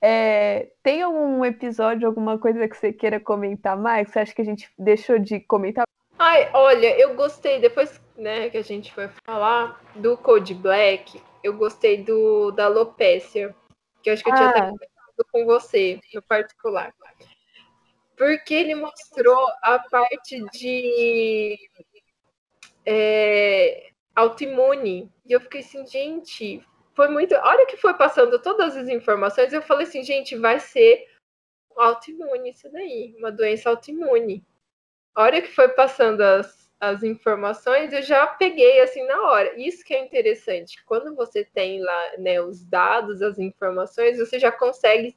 É, tem algum episódio, alguma coisa que você queira comentar mais? Você acha que a gente deixou de comentar? Ai, olha, eu gostei, depois né, que a gente foi falar do Code Black, eu gostei do da Lopécia, que eu acho que eu tinha até Ah. comentado com você, no particular. Porque ele mostrou a parte de é, autoimune. E eu fiquei assim, gente, foi muito. A hora que foi passando todas as informações, eu falei assim, gente, vai ser autoimune isso daí, uma doença autoimune. A hora que foi passando as, as informações, eu já peguei assim na hora. Isso que é interessante. Quando você tem lá né, os dados, as informações, você já consegue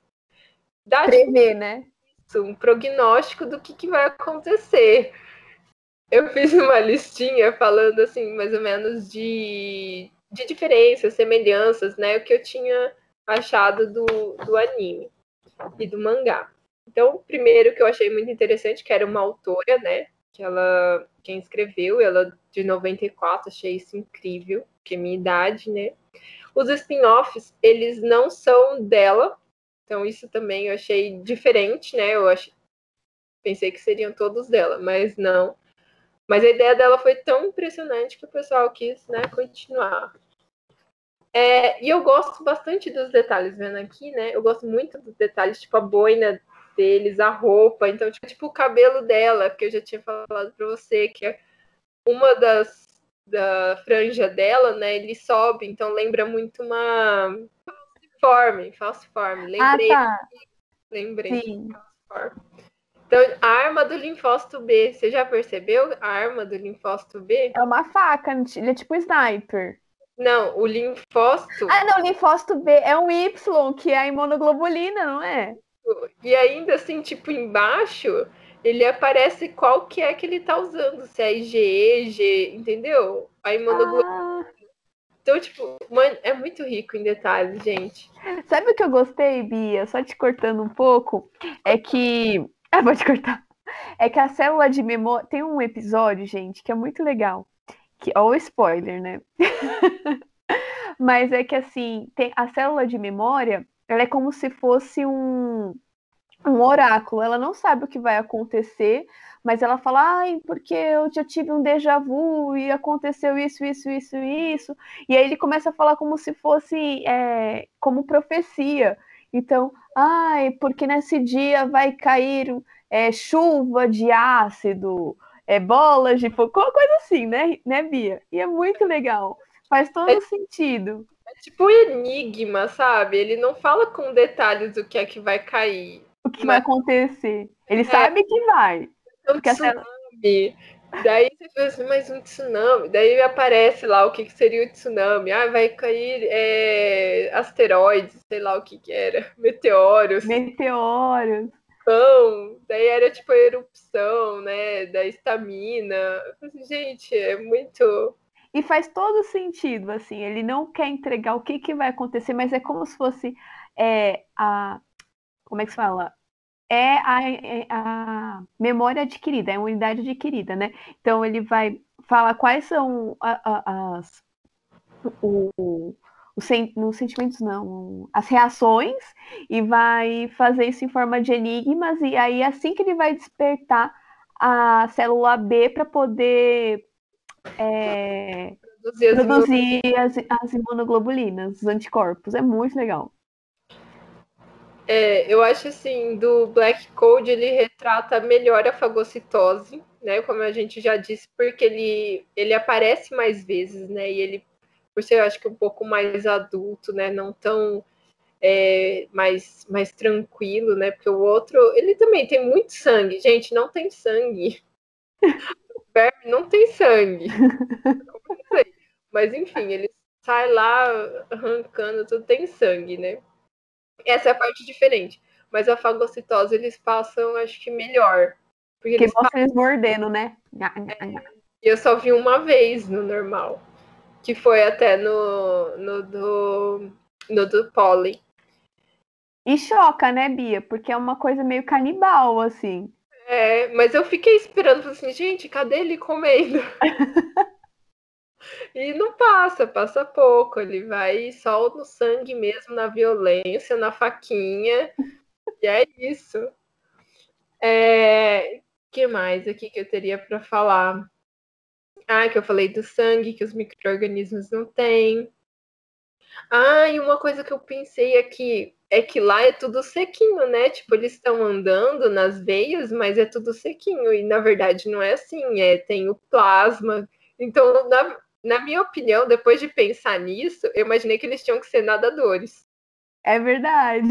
dar Prever, né? isso, um prognóstico do que, que vai acontecer. Eu fiz uma listinha falando assim, mais ou menos, de, de diferenças, semelhanças, né? O que eu tinha achado do, do anime e do mangá. Então, primeiro que eu achei muito interessante, que era uma autora, né? Que ela, quem escreveu, ela de 94, achei isso incrível, que é minha idade, né? Os spin-offs, eles não são dela, então isso também eu achei diferente, né? Eu achei, pensei que seriam todos dela, mas não. Mas a ideia dela foi tão impressionante que o pessoal quis, né, continuar. É, e eu gosto bastante dos detalhes, vendo aqui, né? Eu gosto muito dos detalhes, tipo a boina deles, a roupa, então, tipo, tipo o cabelo dela, que eu já tinha falado pra você, que é uma das da franja dela, né? Ele sobe, então lembra muito uma falciforme, falciforme. Lembrei, Ah, tá. lembrei. Sim. Então, a arma do linfócito B, você já percebeu a arma do linfócito B? É uma faca, ele é tipo sniper. Não, o linfócito. Ah, não, linfócito B é um Y, que é a imunoglobulina, não é? E ainda assim, tipo, embaixo, ele aparece qual que é que ele tá usando. Se é IgE, G, entendeu? A imunoglobulina. Ah, Então, tipo, mano, é muito rico em detalhes, gente. sabe o que eu gostei, Bia? Só te cortando um pouco, é que. Ah, vou te cortar. É que a célula de memória. Tem um episódio, gente, que é muito legal. Que... Ó, o spoiler, né? Mas é que assim, tem a célula de memória, ela é como se fosse um, um oráculo. Ela não sabe o que vai acontecer, mas ela fala, ai, porque eu já tive um déjà vu e aconteceu isso, isso, isso, isso. E aí ele começa a falar como se fosse é, como profecia. Então, ai, porque nesse dia vai cair é, chuva de ácido, é, bolas de uma coisa assim, né, né, Bia? E é muito legal. Faz todo É- sentido. É tipo um enigma, sabe? Ele não fala com detalhes do que é que vai cair. O que vai acontecer. Ele sabe que vai. É um tsunami. Daí você fala assim, mas um tsunami. Daí aparece lá o que, que seria o tsunami. Ah, vai cair é, asteroides, sei lá o que, que era. Meteoros. Meteoros. Pão. Daí era tipo a erupção, né? Da estamina. Gente, é muito. E faz todo sentido, assim. Ele não quer entregar o que, que vai acontecer, mas é como se fosse é, a. Como é que se fala? É a, é a memória adquirida, é a unidade adquirida, né? Então ele vai falar quais são a- a- as. O- os sen- sentimentos não, as reações, e vai fazer isso em forma de enigmas, e aí assim que ele vai despertar a célula B para poder é, Produzir as produzir as, as imunoglobulinas, os anticorpos. É muito legal. É, eu acho assim, do Black Code ele retrata melhor a fagocitose, né? Como a gente já disse, porque ele, ele aparece mais vezes, né? E ele, por ser, eu acho que um pouco mais adulto, né? Não tão é, mais, mais tranquilo, né? Porque o outro, ele também tem muito sangue. Gente, não tem sangue. O verme não tem sangue. Mas enfim, ele sai lá arrancando, tudo tem sangue, né? Essa é a parte diferente. Mas a fagocitose eles passam, acho que melhor. Porque Que eles mostra eles mordendo, né? Nha. E eu só vi uma vez no normal. Que foi até no, no do. No do pólen. E choca, né, Bia? Porque é uma coisa meio canibal, assim. É, mas eu fiquei esperando, falei assim, gente, cadê ele comendo? E não passa, passa pouco. Ele vai só no sangue mesmo, na violência, na faquinha. E é isso. É... que mais aqui que eu teria para falar? Ah, que eu falei do sangue, que os micro-organismos não têm. Ah, e uma coisa que eu pensei aqui é que lá é tudo sequinho, né? Tipo, eles estão andando nas veias, mas é tudo sequinho. E na verdade não é assim, é tem o plasma. Então, na, na minha opinião, depois de pensar nisso, eu imaginei que eles tinham que ser nadadores. É verdade.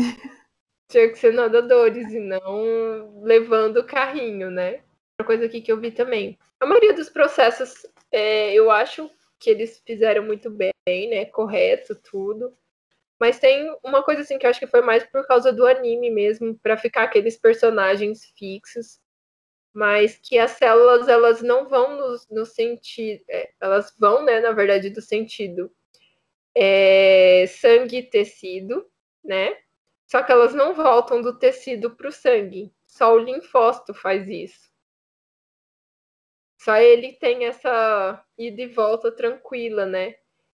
Tinha que ser nadadores e não levando o carrinho, né? Outra coisa aqui que eu vi também. A maioria dos processos, é, eu acho que eles fizeram muito bem, né? Correto, tudo. Mas tem uma coisa assim que eu acho que foi mais por causa do anime mesmo, para ficar aqueles personagens fixos, mas que as células elas não vão no, no sentido, é, elas vão, né, na verdade, do sentido é, sangue e tecido, né? Só que elas não voltam do tecido para o sangue. Só o linfócito faz isso. Só ele tem essa ida e volta tranquila, né?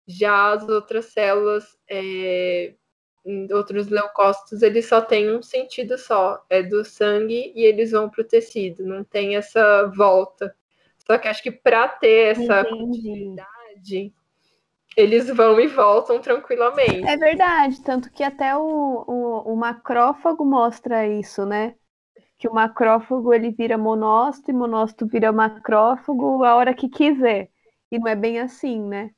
Já as outras células, é, outros leucócitos, eles só têm um sentido só, é do sangue e eles vão para o tecido, não tem essa volta. Só que acho que para ter essa Entendi. continuidade, eles vão e voltam tranquilamente. É verdade, tanto que até o, o, o macrófago mostra isso, né? Que o macrófago ele vira monócito e monócito vira macrófago a hora que quiser. E não é bem assim, né?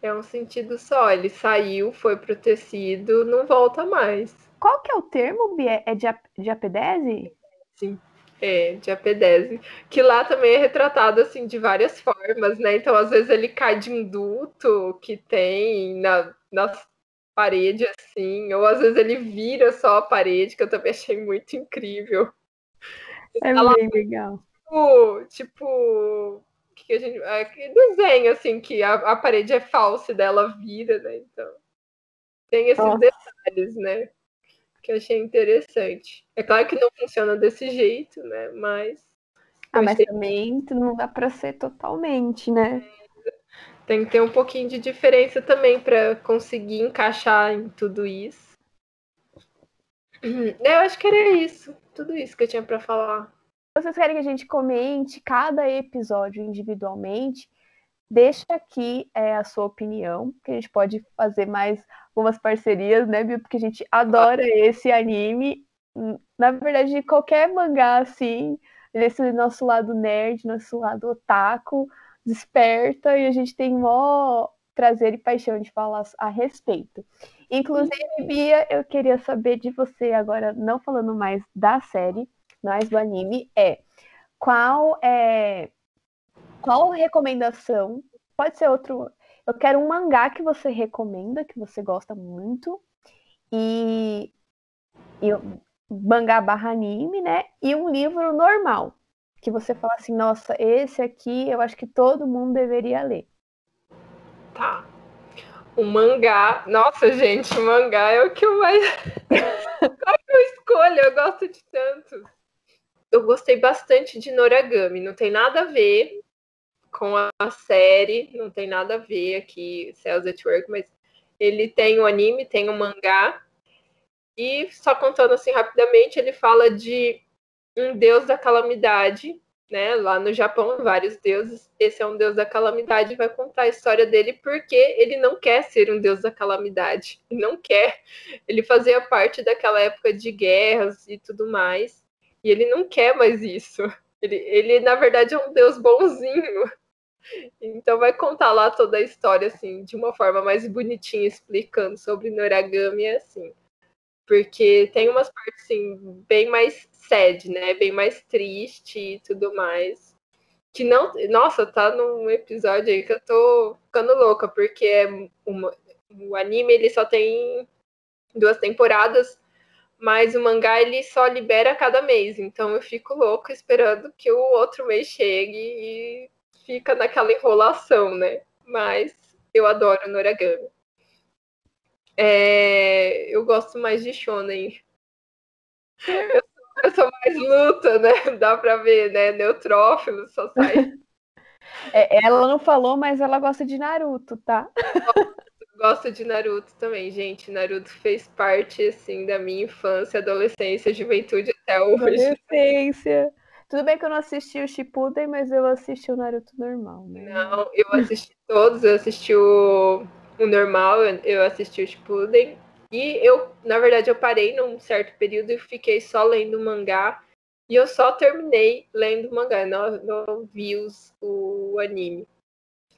É um sentido só. Ele saiu, foi pro tecido, não volta mais. Qual que é o termo, Bia? É diapedese? Sim. É, diapedese. Que lá também é retratado assim de várias formas, né? Então, às vezes, ele cai de um duto que tem na, na parede, assim, ou às vezes ele vira só a parede, que eu também achei muito incrível. É Ela, bem legal. Tipo, tipo que a gente. É, desenho, assim, que a, a parede é falsa e dela vira, né? Então. Tem esses Nossa. detalhes, né? que eu achei interessante. É claro que não funciona desse jeito, né? Mas. Ah, mas também não dá para ser totalmente, né? Tem que ter um pouquinho de diferença também para conseguir encaixar em tudo isso. Eu acho que era isso. Tudo isso que eu tinha para falar. Vocês querem que a gente comente cada episódio individualmente? Deixa aqui é, a sua opinião, que a gente pode fazer mais algumas parcerias, né, Bia? Porque a gente adora esse anime. Na verdade, qualquer mangá, assim, desse nosso lado nerd, nosso lado otaku, desperta e a gente tem mó prazer e paixão de falar a respeito. Inclusive, Bia, eu queria saber de você agora, não falando mais da série, mais do anime, é qual é qual recomendação? Pode ser outro. Eu quero um mangá que você recomenda, que você gosta muito. E, e mangá barra anime, né? E um livro normal. Que você fala assim, nossa, esse aqui eu acho que todo mundo deveria ler. Tá. O mangá. Nossa, gente, o mangá é o que eu mais. Qual que eu escolho? Eu gosto de tantos. Eu gostei bastante de Noragami. Não tem nada a ver com a série, não tem nada a ver aqui, Cells at Work, mas ele tem o um anime, tem o um mangá, e só contando assim rapidamente, ele fala de um deus da calamidade, né? Lá no Japão, vários deuses. Esse é um deus da calamidade, vai contar a história dele porque ele não quer ser um deus da calamidade. Não quer. Ele fazia parte daquela época de guerras e tudo mais. E ele não quer mais isso. Ele, ele na verdade, é um deus bonzinho. Então vai contar lá toda a história, assim, de uma forma mais bonitinha, explicando sobre Noragami, assim. Porque tem umas partes, assim, bem mais sad, né? Bem mais triste e tudo mais. Que não. Nossa, tá num episódio aí que eu tô ficando louca, porque é uma, o anime ele só tem duas temporadas, mas o mangá ele só libera cada mês. Então eu fico louca esperando que o outro mês chegue e fica naquela enrolação, né? Mas eu adoro Noragami. É, eu gosto mais de shonen. Eu sou, eu sou mais luta, né? Dá pra ver, né? Neutrófilo, só sai É, ela não falou, mas ela gosta de Naruto, tá? Gosto de Naruto também, gente. Naruto fez parte, assim, da minha infância, adolescência, juventude até hoje. Adolescência. Tudo bem que eu não assisti o Shippuden, mas eu assisti o Naruto normal, né? Não, eu assisti todos. Eu assisti o, o normal, eu assisti o Shippuden. E eu, na verdade, eu parei num certo período e fiquei só lendo mangá. E eu só terminei lendo mangá, não, não vi os, o anime.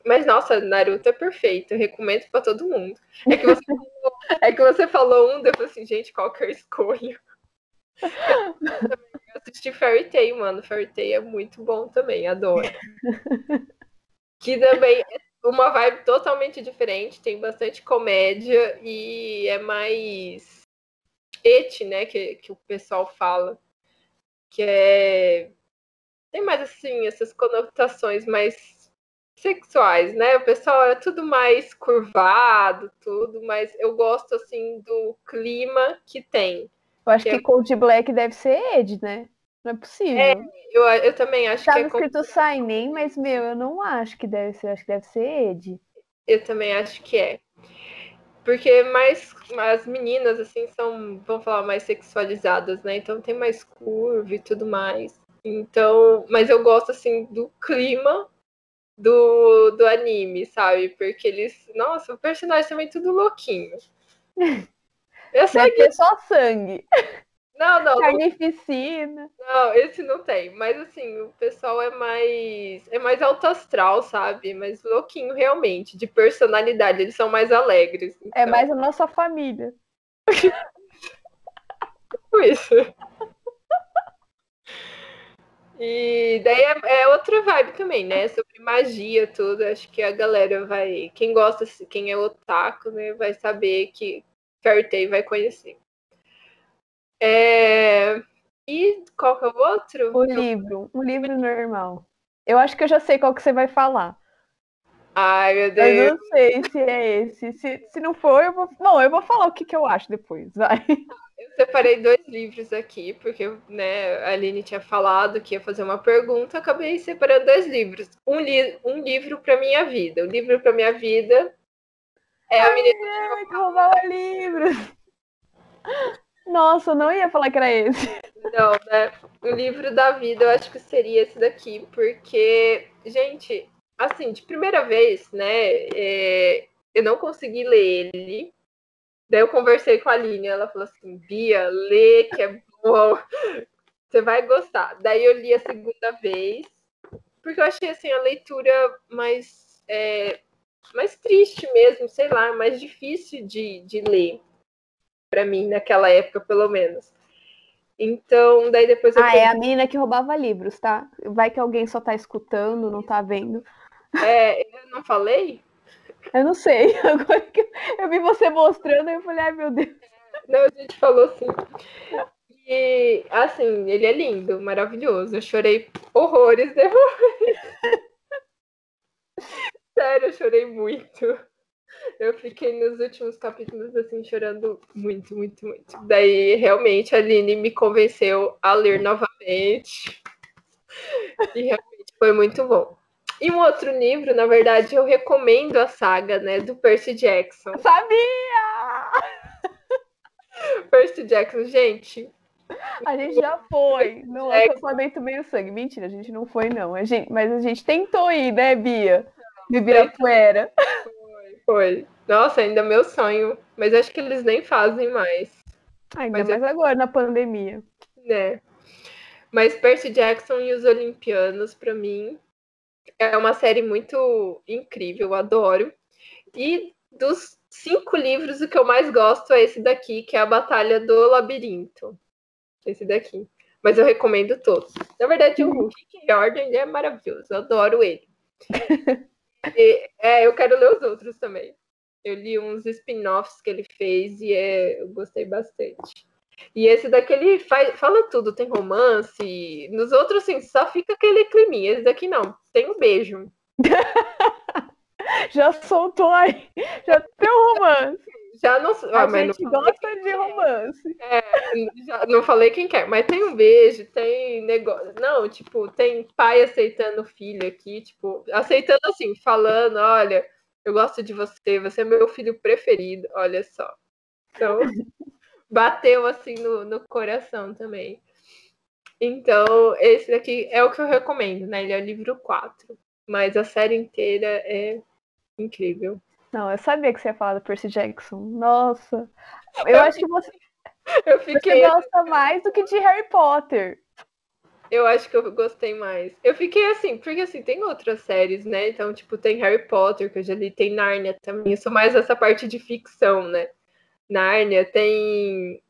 Mas, nossa, Naruto é perfeito, eu recomendo pra todo mundo. É que você, falou, é que você falou um, depois assim, gente, qual que eu escolho? Eu assisti Fairy Tail, mano. Fairy Tail é muito bom também, adoro. Que também é uma vibe totalmente diferente, tem bastante comédia e é mais et, né, que, que o pessoal fala. Que é. Tem mais assim, essas conotações mais sexuais, né? O pessoal é tudo mais curvado, tudo, mas eu gosto assim do clima que tem. Eu acho que, que é... Cold Black deve ser Ed, né? Não é possível. É, eu, eu também acho Tava que é. escrito Sainem, mas meu, eu não acho que deve ser, acho que deve ser Ed. Eu também acho que é. Porque mais as meninas, assim, são, vamos falar, mais sexualizadas, né? Então tem mais curva e tudo mais. Então, mas eu gosto, assim, do clima do, do anime, sabe? Porque eles. Nossa, o personagem também é tudo louquinho. Eu sei que. só sangue. Não, não. Carnificina. Não, esse não tem. Mas assim, o pessoal é mais. É mais alto astral, sabe? Mais louquinho, realmente. De personalidade. Eles são mais alegres. É então... É mais a nossa família. Tipo isso. E daí é, é, outra vibe também, né? Sobre magia, tudo. Acho que a galera vai. Quem gosta, quem é otaku, né, vai saber que Fairy Tail vai conhecer. É... E qual que é o outro? O livro. Um livro normal. Eu acho que eu já sei qual que você vai falar. Ai, meu Deus. Eu não sei se é esse. Se, se não for, eu vou. Não, eu vou falar o que, que eu acho depois. Vai. Eu separei dois livros aqui, porque né, a Aline tinha falado que ia fazer uma pergunta, acabei separando dois livros. Um, li um livro para minha vida. O livro para minha vida é Ai, a menina que roubava livros. Nossa, eu não ia falar que era esse. Não, né? O livro da vida eu acho que seria esse daqui, porque, gente, assim, de primeira vez, né, é, eu não consegui ler ele, Daí eu conversei com a Aline, ela falou assim, Bia, lê que é bom, você vai gostar. Daí eu li a segunda vez, porque eu achei assim a leitura mais, é, mais triste mesmo, sei lá, mais difícil de, de ler, para mim, naquela época, pelo menos. Então, daí depois eu. Ah, é a menina que roubava livros, tá? Vai que alguém só tá escutando, não tá vendo. É, eu não falei? Eu não sei. Agora que eu vi você mostrando, eu falei, ai meu Deus. Não, a gente falou assim. E assim, ele é lindo, maravilhoso. Eu chorei horrores depois. Sério, eu chorei muito. Eu fiquei nos últimos capítulos assim chorando muito, muito, muito. Daí realmente a Aline me convenceu a ler novamente. E realmente foi muito bom. E um outro livro, na verdade, eu recomendo a saga, né, do Percy Jackson. Sabia! Percy Jackson, gente. A gente já foi no acampamento meio sangue. Mentira, a gente não foi, não. A gente, mas a gente tentou ir, né, Bia? De Ibirapuera. Foi. Nossa, ainda é meu sonho. Mas acho que eles nem fazem mais. Ainda mas mais eu... agora, na pandemia. Né. Mas Percy Jackson e os Olimpianos, para mim, é uma série muito incrível, eu adoro. E dos cinco livros, o que eu mais gosto é esse daqui, que é a Batalha do Labirinto. Esse daqui. Mas eu recomendo todos. Na verdade, o Rick Jordan é maravilhoso, eu adoro ele. e, é, eu quero ler os outros também. Eu li uns spin-offs que ele fez e é, eu gostei bastante. E esse daqui ele faz, fala tudo, tem romance. Nos outros, assim, só fica aquele climinha. Esse daqui não, tem um beijo. já soltou aí, já tem um romance. Já não. Ah, a gente não gosta de romance. É, já não falei quem quer, mas tem um beijo, tem negócio. Não, tipo, tem pai aceitando filho aqui, tipo, aceitando assim, falando, olha, eu gosto de você, você é meu filho preferido, olha só. Então, bateu assim no, no coração também. Então, esse daqui é o que eu recomendo, né? Ele é o livro 4. Mas a série inteira é incrível. Não, eu sabia que você ia falar do Percy Jackson. Nossa. Eu, eu acho que você. Eu fiquei... Você gosta mais do que de Harry Potter. Eu acho que eu gostei mais. Eu fiquei assim, porque assim, tem outras séries, né? Então, tipo, tem Harry Potter, que eu já li, tem Nárnia também. Eu sou mais essa parte de ficção, né? Nárnia tem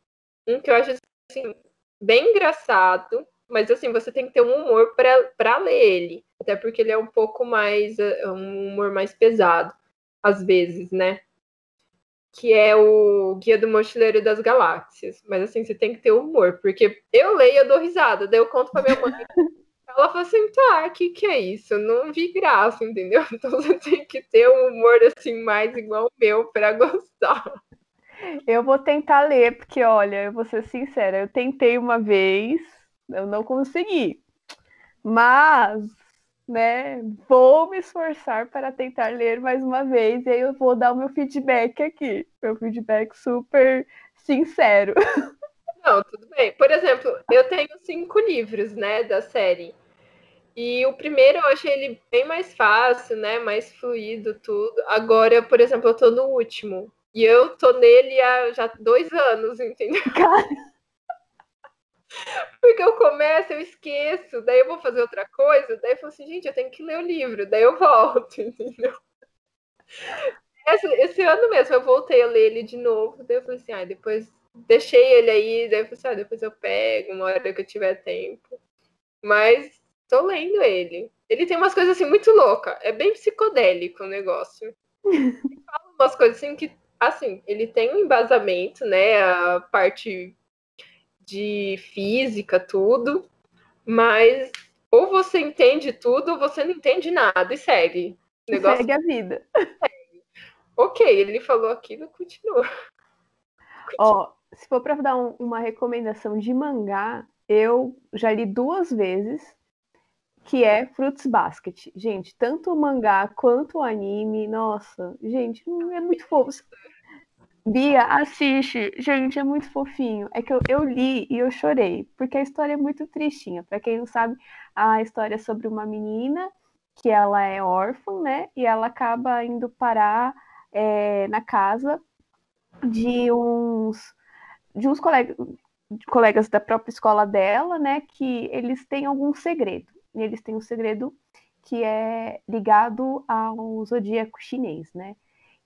um que eu acho assim, bem engraçado, mas assim, você tem que ter um humor para ler ele. Até porque ele é um pouco mais. É, um humor mais pesado, às vezes, né? Que é o Guia do Mochileiro das Galáxias. Mas assim, você tem que ter humor, porque eu leio eu dou risada, daí eu conto pra minha mãe. Ela fala assim, tá, o que, que é isso? Não vi graça, entendeu? Então você tem que ter um humor assim, mais igual o meu para gostar. Eu vou tentar ler, porque olha, eu vou ser sincera, eu tentei uma vez, eu não consegui. Mas, né, vou me esforçar para tentar ler mais uma vez e aí eu vou dar o meu feedback aqui. Meu feedback super sincero. Não, tudo bem. Por exemplo, eu tenho cinco livros, né, da série. E o primeiro eu achei ele bem mais fácil, né? Mais fluido, tudo. Agora, por exemplo, eu tô no último. E eu tô nele há já dois anos, entendeu? Cara. Porque eu começo, eu esqueço, daí eu vou fazer outra coisa, daí eu falo assim, gente, eu tenho que ler o livro, daí eu volto, entendeu? Esse, esse ano mesmo eu voltei a ler ele de novo, daí eu falei assim, ah, depois deixei ele aí, daí eu falei assim, ah, depois eu pego, uma hora que eu tiver tempo. Mas tô lendo ele. Ele tem umas coisas assim muito loucas, é bem psicodélico o negócio. Fala umas coisas assim que assim, ele tem um embasamento, né? A parte de física, tudo, mas ou você entende tudo ou você não entende nada e segue. O negócio segue a vida. Segue. Ok, ele falou aquilo, continua. Ó, se for para dar um, uma recomendação de mangá, eu já li duas vezes, que é Fruits Basket. Gente, tanto o mangá quanto o anime, nossa, gente, é muito fofo. Bia, assiste. Gente, é muito fofinho. É que eu, eu li e eu chorei, porque a história é muito tristinha. Para quem não sabe, a história é sobre uma menina que ela é órfã, né? E ela acaba indo parar é, na casa de uns de uns colegas, colegas da própria escola dela, né? Que eles têm algum segredo. E eles têm um segredo que é ligado ao zodíaco chinês, né?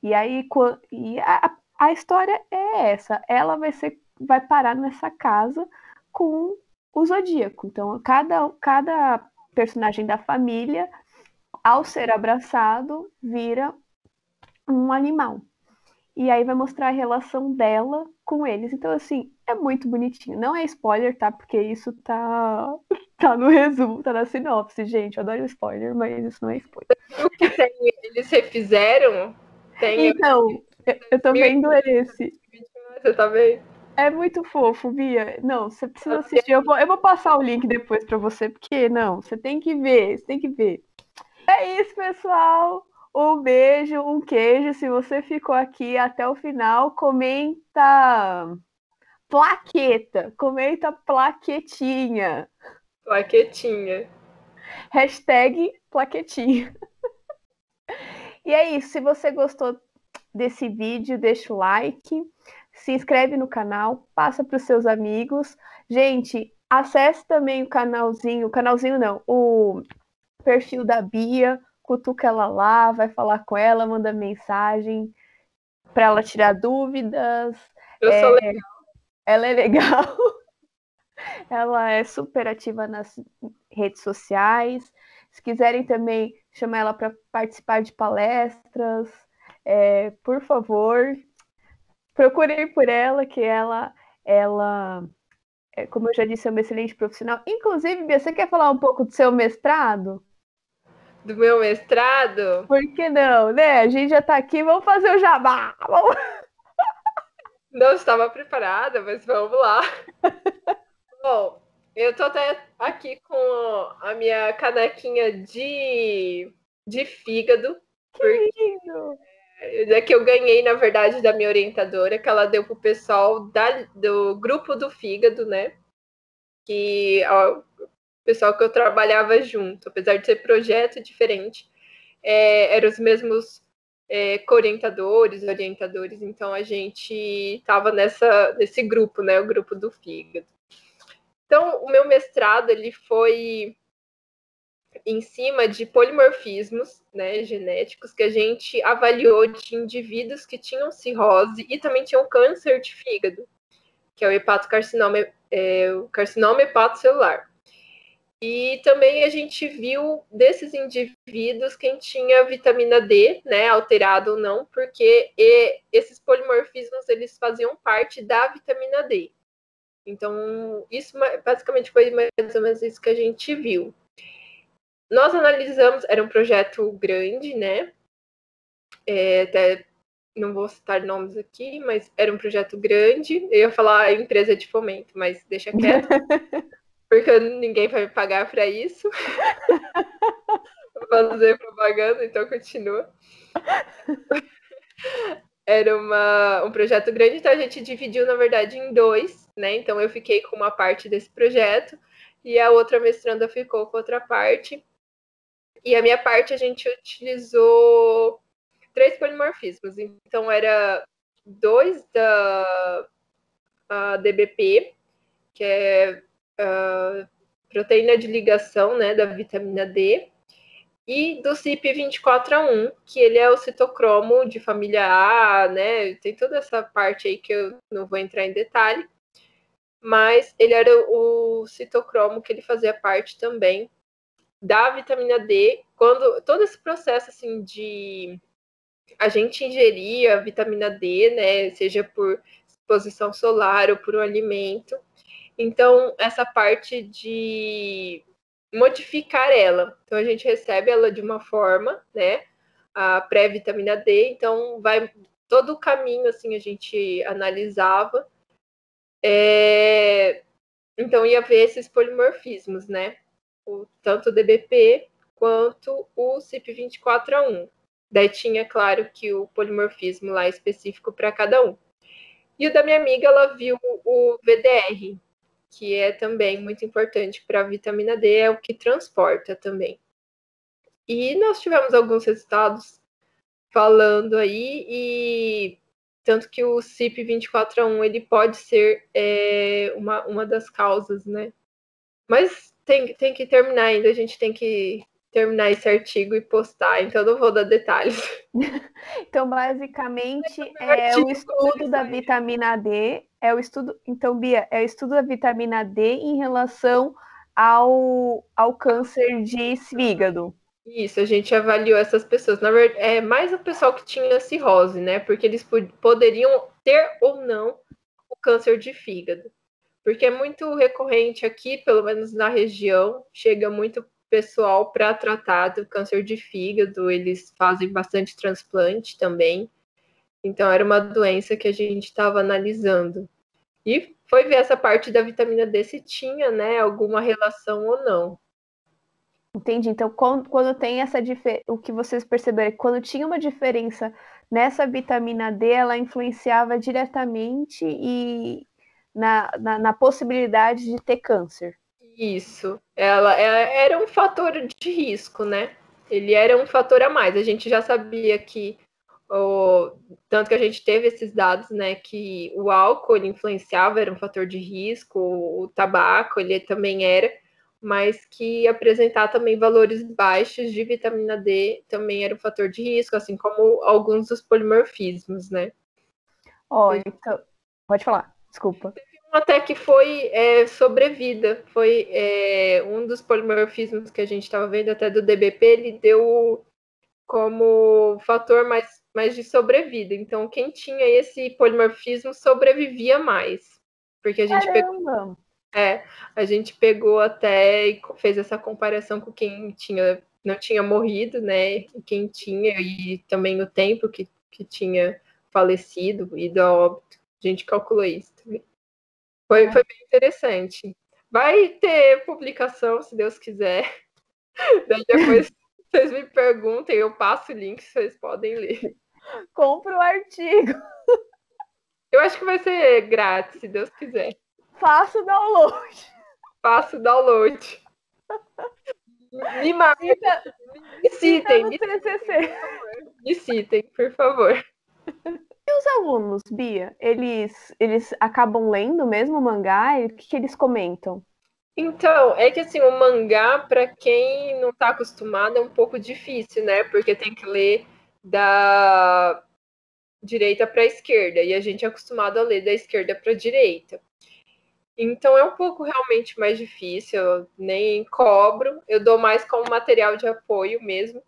E aí, e a, a história é essa. Ela vai ser, vai parar nessa casa com o Zodíaco. Então, cada, cada personagem da família, ao ser abraçado, vira um animal. E aí vai mostrar a relação dela com eles. Então, assim, é muito bonitinho. Não é spoiler, tá? Porque isso tá, tá no resumo, tá na sinopse, gente. Eu adoro spoiler, mas isso não é spoiler. O que tem, eles refizeram? Tem então, eu tô vendo esse. Você tá vendo? É muito fofo, Bia. Não, você precisa assistir. Eu vou, eu vou passar o link depois para você, porque não, você tem que ver, você tem que ver. É isso, pessoal. Um beijo, um queijo. Se você ficou aqui até o final, comenta plaqueta, comenta plaquetinha. Plaquetinha. Hashtag plaquetinha. E é isso. Se você gostou desse vídeo, deixa o like, se inscreve no canal, passa para os seus amigos. Gente, acesse também o canalzinho, o canalzinho não, o perfil da Bia, cutuca ela lá, vai falar com ela, manda mensagem para ela tirar dúvidas. Eu é, sou legal. Ela é legal. ela é super ativa nas redes sociais. Se quiserem também chamar ela para participar de palestras, é, por favor, procurem por ela, que ela, ela, é, como eu já disse, é uma excelente profissional. Inclusive, Bia, você quer falar um pouco do seu mestrado? Do meu mestrado? Por que não, né? A gente já está aqui, vamos fazer o jabá! Vamos... Não estava preparada, mas vamos lá. Bom, eu tô até aqui com a minha canequinha de, de fígado. Que lindo! É que eu ganhei, na verdade, da minha orientadora, que ela deu pro pessoal da, do grupo do fígado, né? Que ó, o pessoal que eu trabalhava junto, apesar de ser projeto diferente, é, eram os mesmos é, orientadores orientadores, então a gente estava nessa nesse grupo, né? O grupo do fígado. Então, o meu mestrado ele foi em cima de polimorfismos né, genéticos que a gente avaliou de indivíduos que tinham cirrose e também tinham câncer de fígado, que é o hepatocarcinoma, é, o carcinoma hepatocelular. E também a gente viu desses indivíduos quem tinha vitamina D, né, alterado ou não, porque esses polimorfismos eles faziam parte da vitamina D. Então, isso basicamente foi mais ou menos isso que a gente viu. Nós analisamos, era um projeto grande, né? É, até não vou citar nomes aqui, mas era um projeto grande. Eu ia falar empresa de fomento, mas deixa quieto. porque ninguém vai me pagar para isso. vou fazer propaganda, então continua. Era uma, um projeto grande, então a gente dividiu, na verdade, em dois, né? Então eu fiquei com uma parte desse projeto e a outra mestranda ficou com outra parte. E a minha parte a gente utilizou três polimorfismos. Então era dois da DBP, que é proteína de ligação né, da vitamina D, e do CYP24A1, que ele é o citocromo de família A, né? Tem toda essa parte aí que eu não vou entrar em detalhe, mas ele era o citocromo que ele fazia parte também da vitamina D, quando todo esse processo assim de a gente ingerir a vitamina D, né, seja por exposição solar ou por um alimento. Então, essa parte de modificar ela. Então, a gente recebe ela de uma forma, né, a pré-vitamina D, então vai todo o caminho assim a gente analisava. É... Então ia ver esses polimorfismos, né? O, tanto o DBP quanto o CYP24A1. Daí tinha, claro, que o polimorfismo lá específico para cada um. E o da minha amiga, ela viu o VDR, que é também muito importante para a vitamina D, é o que transporta também. E nós tivemos alguns resultados falando aí, e tanto que o CYP24A1 ele pode ser é, uma, uma das causas, né? Mas tem, tem que terminar ainda, a gente tem que terminar esse artigo e postar, então não vou dar detalhes. então, basicamente, é, o estudo da vitamina D, é o estudo, então, Bia, é o estudo da vitamina D em relação ao, ao câncer de fígado. Isso, a gente avaliou essas pessoas. Na verdade, é mais o pessoal que tinha cirrose, né? Porque eles poderiam ter ou não o câncer de fígado porque é muito recorrente aqui, pelo menos na região, chega muito pessoal para tratar do câncer de fígado, eles fazem bastante transplante também. Então era uma doença que a gente estava analisando. E foi ver essa parte da vitamina D se tinha, né, alguma relação ou não. Entendi. Então, quando, tem essa diferença, o que vocês perceberam é quando tinha uma diferença nessa vitamina D, ela influenciava diretamente e, na, na, na possibilidade de ter câncer. Isso. Ela, ela era um fator de risco, né? Ele era um fator a mais. A gente já sabia que o, tanto que a gente teve esses dados, né, que o álcool influenciava, era um fator de risco, o tabaco ele também era, mas que apresentar também valores baixos de vitamina D também era um fator de risco, assim como alguns dos polimorfismos, né? Olha, então, pode falar, desculpa até que foi é, sobrevida. Foi é, um dos polimorfismos que a gente estava vendo até do DBP, ele deu como fator mais, mais de sobrevida. Então, quem tinha esse polimorfismo sobrevivia mais. Porque a gente Caramba. pegou. É, a gente pegou até e fez essa comparação com quem tinha, não tinha morrido, né? E quem tinha, e também o tempo que, que tinha falecido, ido a óbito. A gente calculou isso. Foi, é. foi bem interessante. Vai ter publicação, se Deus quiser. Daí depois vocês me perguntem, eu passo o link, vocês podem ler. Compre o artigo. Eu acho que vai ser grátis, se Deus quiser. Faça o download. Faça o download. Me marquem. Me citem. Me citem, me citem, por favor. Os alunos, Bia? Eles, eles acabam lendo mesmo o mangá? O que, que eles comentam? Então, é que assim, o mangá, para quem não está acostumado, é um pouco difícil, né? Porque tem que ler da direita para a esquerda, e a gente é acostumado a ler da esquerda para a direita. Então é um pouco realmente mais difícil, eu nem cobro, eu dou mais como material de apoio mesmo.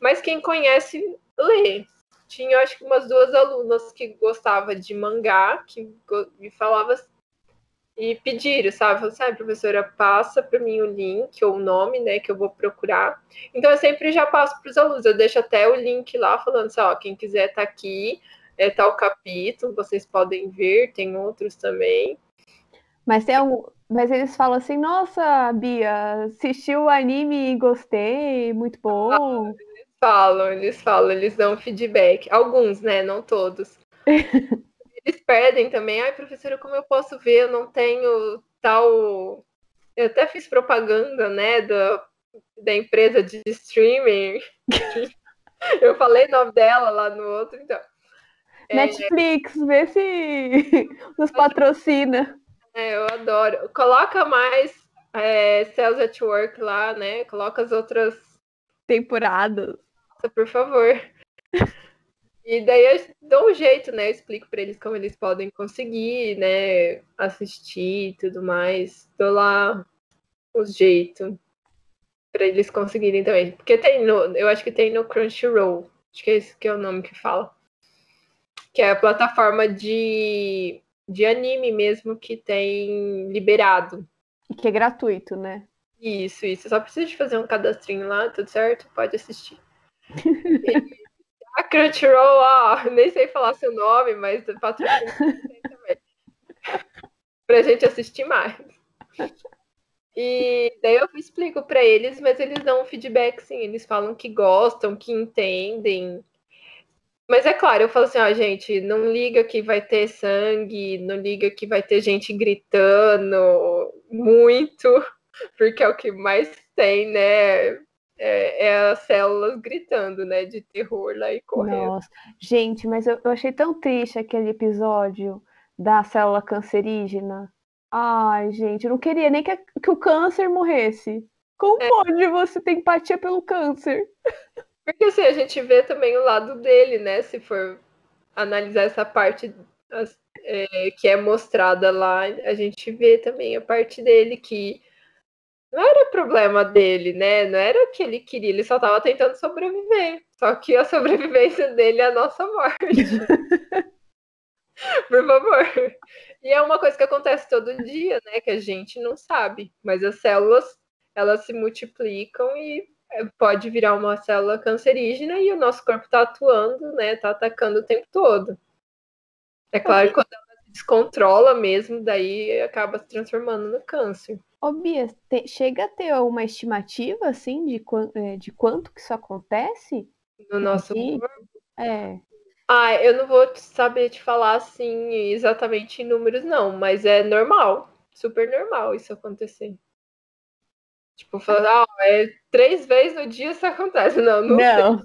Mas quem conhece, lê. Tinha, acho que umas duas alunas que gostavam de mangá, que me falavam e pediram, sabe? Falaram assim, ah, professora, passa para mim o link ou o nome, né, que eu vou procurar. Então eu sempre já passo para os alunos, eu deixo até o link lá falando assim, ó, quem quiser tá aqui, é tal capítulo, vocês podem ver, tem outros também. Mas tem algum... Mas eles falam assim, nossa, Bia, assisti o anime e gostei, muito bom. Ah, falam, eles falam, eles dão feedback. Alguns, né? Não todos. eles pedem também, ai, professora, como eu posso ver? Eu não tenho tal. Eu até fiz propaganda, né, da, da empresa de streaming. eu falei o nome dela lá no outro, então. É, Netflix, é... vê se nos patrocina. É, eu adoro. Coloca mais é, Cells at Work lá, né? Coloca as outras temporadas. Por favor. E daí eu dou um jeito, né? Eu explico para eles como eles podem conseguir, né? Assistir e tudo mais. Dou lá o jeito para eles conseguirem também. Porque tem no, eu acho que tem no Crunchyroll. Acho que é esse que é o nome que fala. Que é a plataforma de de anime mesmo que tem liberado. E que é gratuito, né? Isso, isso. Só precisa de fazer um cadastrinho lá, tudo certo? Pode assistir. A Crunchyroll, ó, nem sei falar seu nome, mas patrocina também. pra gente assistir mais. E daí eu explico para eles, mas eles dão um feedback, sim. Eles falam que gostam, que entendem. Mas é claro, eu falo assim, ó, gente, não liga que vai ter sangue, não liga que vai ter gente gritando muito, porque é o que mais tem, né? É, é as células gritando, né? De terror lá e correndo. Nossa, gente, mas eu, eu achei tão triste aquele episódio da célula cancerígena. Ai, gente, eu não queria nem que, a, que o câncer morresse. Como é. pode você ter empatia pelo câncer? Porque assim, a gente vê também o lado dele, né? Se for analisar essa parte é, que é mostrada lá, a gente vê também a parte dele que não era problema dele, né? Não era o que ele queria, ele só estava tentando sobreviver. Só que a sobrevivência dele é a nossa morte. Por favor. E é uma coisa que acontece todo dia, né? Que a gente não sabe. Mas as células, elas se multiplicam e pode virar uma célula cancerígena e o nosso corpo está atuando, né? Está atacando o tempo todo. É claro que quando ela se descontrola mesmo, daí acaba se transformando no câncer. Ô, Bia, te, chega a ter uma estimativa, assim, de, é, de quanto que isso acontece? No nosso corpo? É. Ah, eu não vou saber te falar, assim, exatamente em números, não, mas é normal, super normal isso acontecer. Tipo, falar, ah, é três vezes no dia isso acontece. Não, não. Não,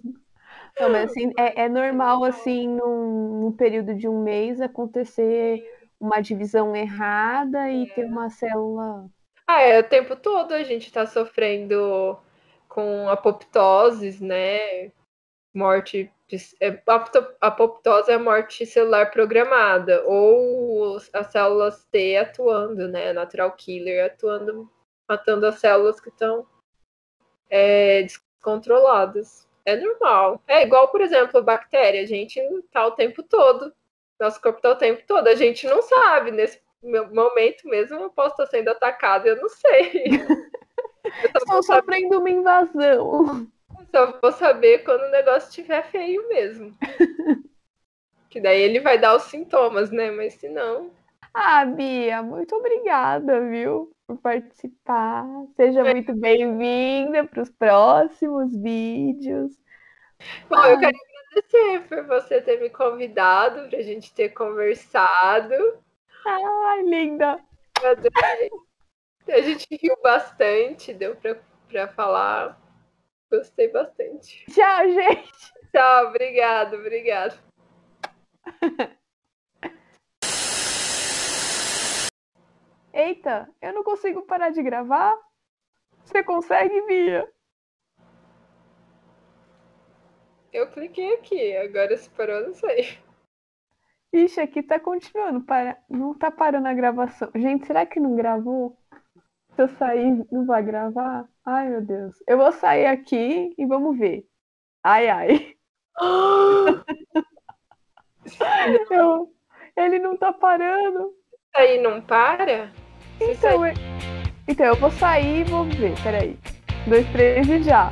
não mas assim, é, é normal, assim, num, num, período de um mês acontecer uma divisão errada e ter uma célula. Ah, é o tempo todo a gente tá sofrendo com apoptoses, né? Morte. É, apoptose é a morte celular programada, ou as células T atuando, né? Natural killer atuando matando as células que estão é, descontroladas. É normal. É igual, por exemplo, bactéria. A gente tá o tempo todo. Nosso corpo tá o tempo todo. A gente não sabe. Nesse momento mesmo, eu posso estar sendo atacada. Eu não sei. Estou sofrendo uma invasão. só vou saber quando o negócio estiver feio mesmo. Que daí ele vai dar os sintomas, né? Mas se não. Ah, Bia, muito obrigada, viu, por participar. Seja é. muito bem-vinda para os próximos vídeos. Bom, ah. eu quero agradecer por você ter me convidado para a gente ter conversado. Ai, linda! Eu adorei. A gente riu bastante, deu para falar. Gostei bastante. Tchau, gente! Tchau, obrigado, obrigado. Eita, eu não consigo parar de gravar? Você consegue, Bia? Eu cliquei aqui, agora se parou, não sei. Ixi, aqui tá continuando, para... não tá parando a gravação. Gente, será que não gravou? Se eu sair, não vai gravar? Ai, meu Deus. Eu vou sair aqui e vamos ver. Ai, ai. eu... Ele não tá parando. Aí não para? Então, eu... então, eu vou sair e vou ver. Peraí. Dois, três e já.